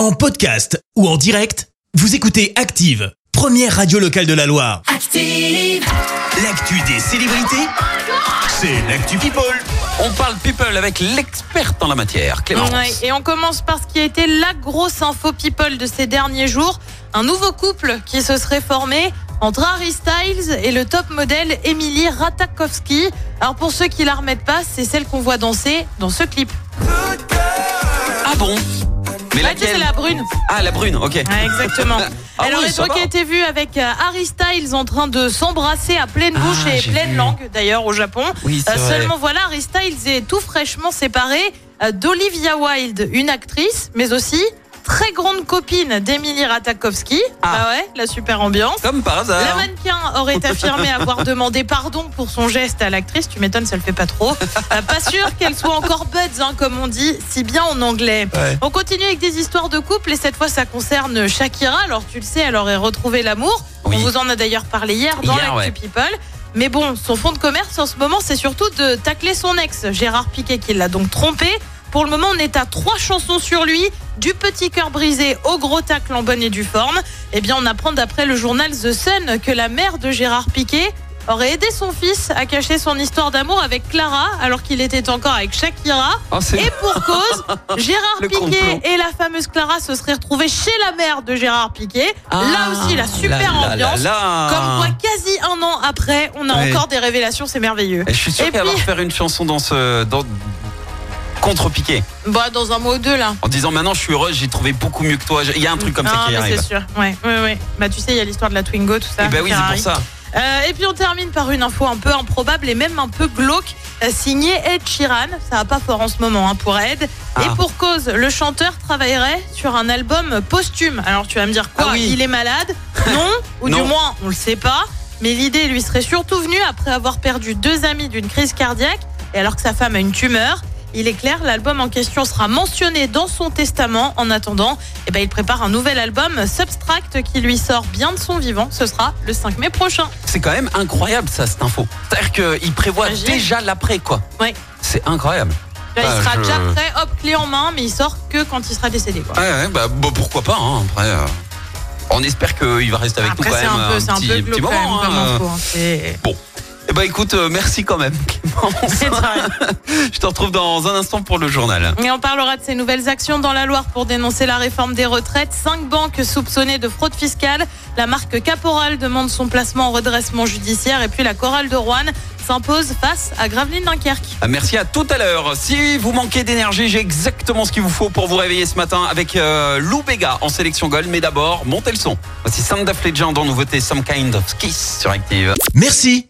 En podcast ou en direct, vous écoutez Active, première radio locale de la Loire. Active. L'actu des célébrités, c'est l'actu People. On parle people avec l'experte en la matière, Clémence. Ouais, et on commence par ce qui a été la grosse info people de ces derniers jours. Un nouveau couple qui se serait formé entre Harry Styles et le top modèle Emily Ratajkowski. Alors pour ceux qui la remettent pas, c'est celle qu'on voit danser dans ce clip. Ah bon? Mais Ouais, tu sais, laquelle c'est la brune. Ah, la brune, ok. Ouais, exactement. Ah Elle oui, aurait donc été vue avec euh, Harry Styles en train de s'embrasser à pleine Ah, bouche et pleine vu. langue d'ailleurs au Japon. Oui, Euh, seulement voilà, Harry Styles est tout fraîchement séparé euh, d'Olivia Wilde, une actrice, mais aussi très grande copine d'Emily Ratajkowski. Ah. Bah ouais, la super ambiance. Comme par hasard. La mannequin aurait affirmé avoir demandé pardon pour son geste à l'actrice. Tu m'étonnes, ça le fait pas trop. Euh, pas sûr qu'elle soit encore buds, hein, comme on dit, si bien en anglais. Ouais. On continue avec des histoires de couple et cette fois ça concerne Shakira. Alors tu le sais, elle aurait retrouvé l'amour. Oui. On vous en a d'ailleurs parlé hier dans l'actu ouais. People. Mais bon, son fond de commerce en ce moment, c'est surtout de tacler son ex, Gérard Piquet, qui l'a donc trompé. Pour le moment, on est à trois chansons sur lui, du petit cœur brisé au gros tacle en bonne et due forme. Eh bien, on apprend d'après le journal The Sun que la mère de Gérard Piquet aurait aidé son fils à cacher son histoire d'amour avec Clara alors qu'il était encore avec Shakira. Oh, Et pour cause, Gérard Piquet complot. et la fameuse Clara se seraient retrouvés chez la mère de Gérard Piquet. Ah, là aussi, la super là, ambiance. là, là. Comme quoi, quasi un an après, on a Ouais. encore des révélations, c'est merveilleux. Et je suis sûr qu'elle va puis- refaire une chanson dans ce. Dans... Contre Piqué. Bah, dans un mois ou deux, là. En disant maintenant je suis heureuse, j'ai trouvé beaucoup mieux que toi. Il y a un truc comme ça qui mais arrive. c'est sûr. Ouais, ouais, ouais. Bah, tu sais, il y a l'histoire de la Twingo, tout ça. Et ben oui, c'est pour ça. Euh, et puis on termine par une info un peu improbable et même un peu glauque, euh, signée Ed Sheeran. Ça va pas fort en ce moment hein, pour Ed. Ah. Et pour cause, le chanteur travaillerait sur un album posthume. Alors tu vas me dire quoi Ah oui. Il est malade? Non? Ou du moins, on le sait pas. Mais l'idée lui serait surtout venue après avoir perdu deux amis d'une crise cardiaque et alors que sa femme a une tumeur. Il est clair, l'album en question sera mentionné dans son testament. En attendant, eh ben, il prépare un nouvel album, Substract, qui lui sort bien de son vivant. Ce sera le 5 mai prochain. C'est quand même incroyable ça, cette info. C'est-à-dire qu'il prévoit Imagine. déjà l'après, quoi. Ouais. C'est incroyable. Là, Ah, il sera je- déjà prêt, hop, clé en main, mais il sort que quand il sera décédé. Quoi. Ouais, ouais, bah, bah, pourquoi pas, hein, après. euh, On espère qu'il va rester avec Après, nous quand c'est même un peu, c'est un petit, peu petit glauque quand moment. même hein. info, hein. Bon. Eh ben écoute, euh, merci quand même, Clémence. Je te retrouve dans un instant pour le journal. Et on parlera de ces nouvelles actions dans la Loire pour dénoncer la réforme des retraites. Cinq banques soupçonnées de fraude fiscale. La marque Caporal demande son placement en redressement judiciaire. Et puis la chorale de Rouen s'impose face à Gravelines Dunkerque. Ah, Merci à tout à l'heure. Si vous manquez d'énergie, j'ai exactement ce qu'il vous faut pour vous réveiller ce matin avec euh, Lou Bega en sélection Gold. Mais d'abord, montez le son. Voici Sound of Legend en nouveauté Some Kind of Kiss sur Active. Merci,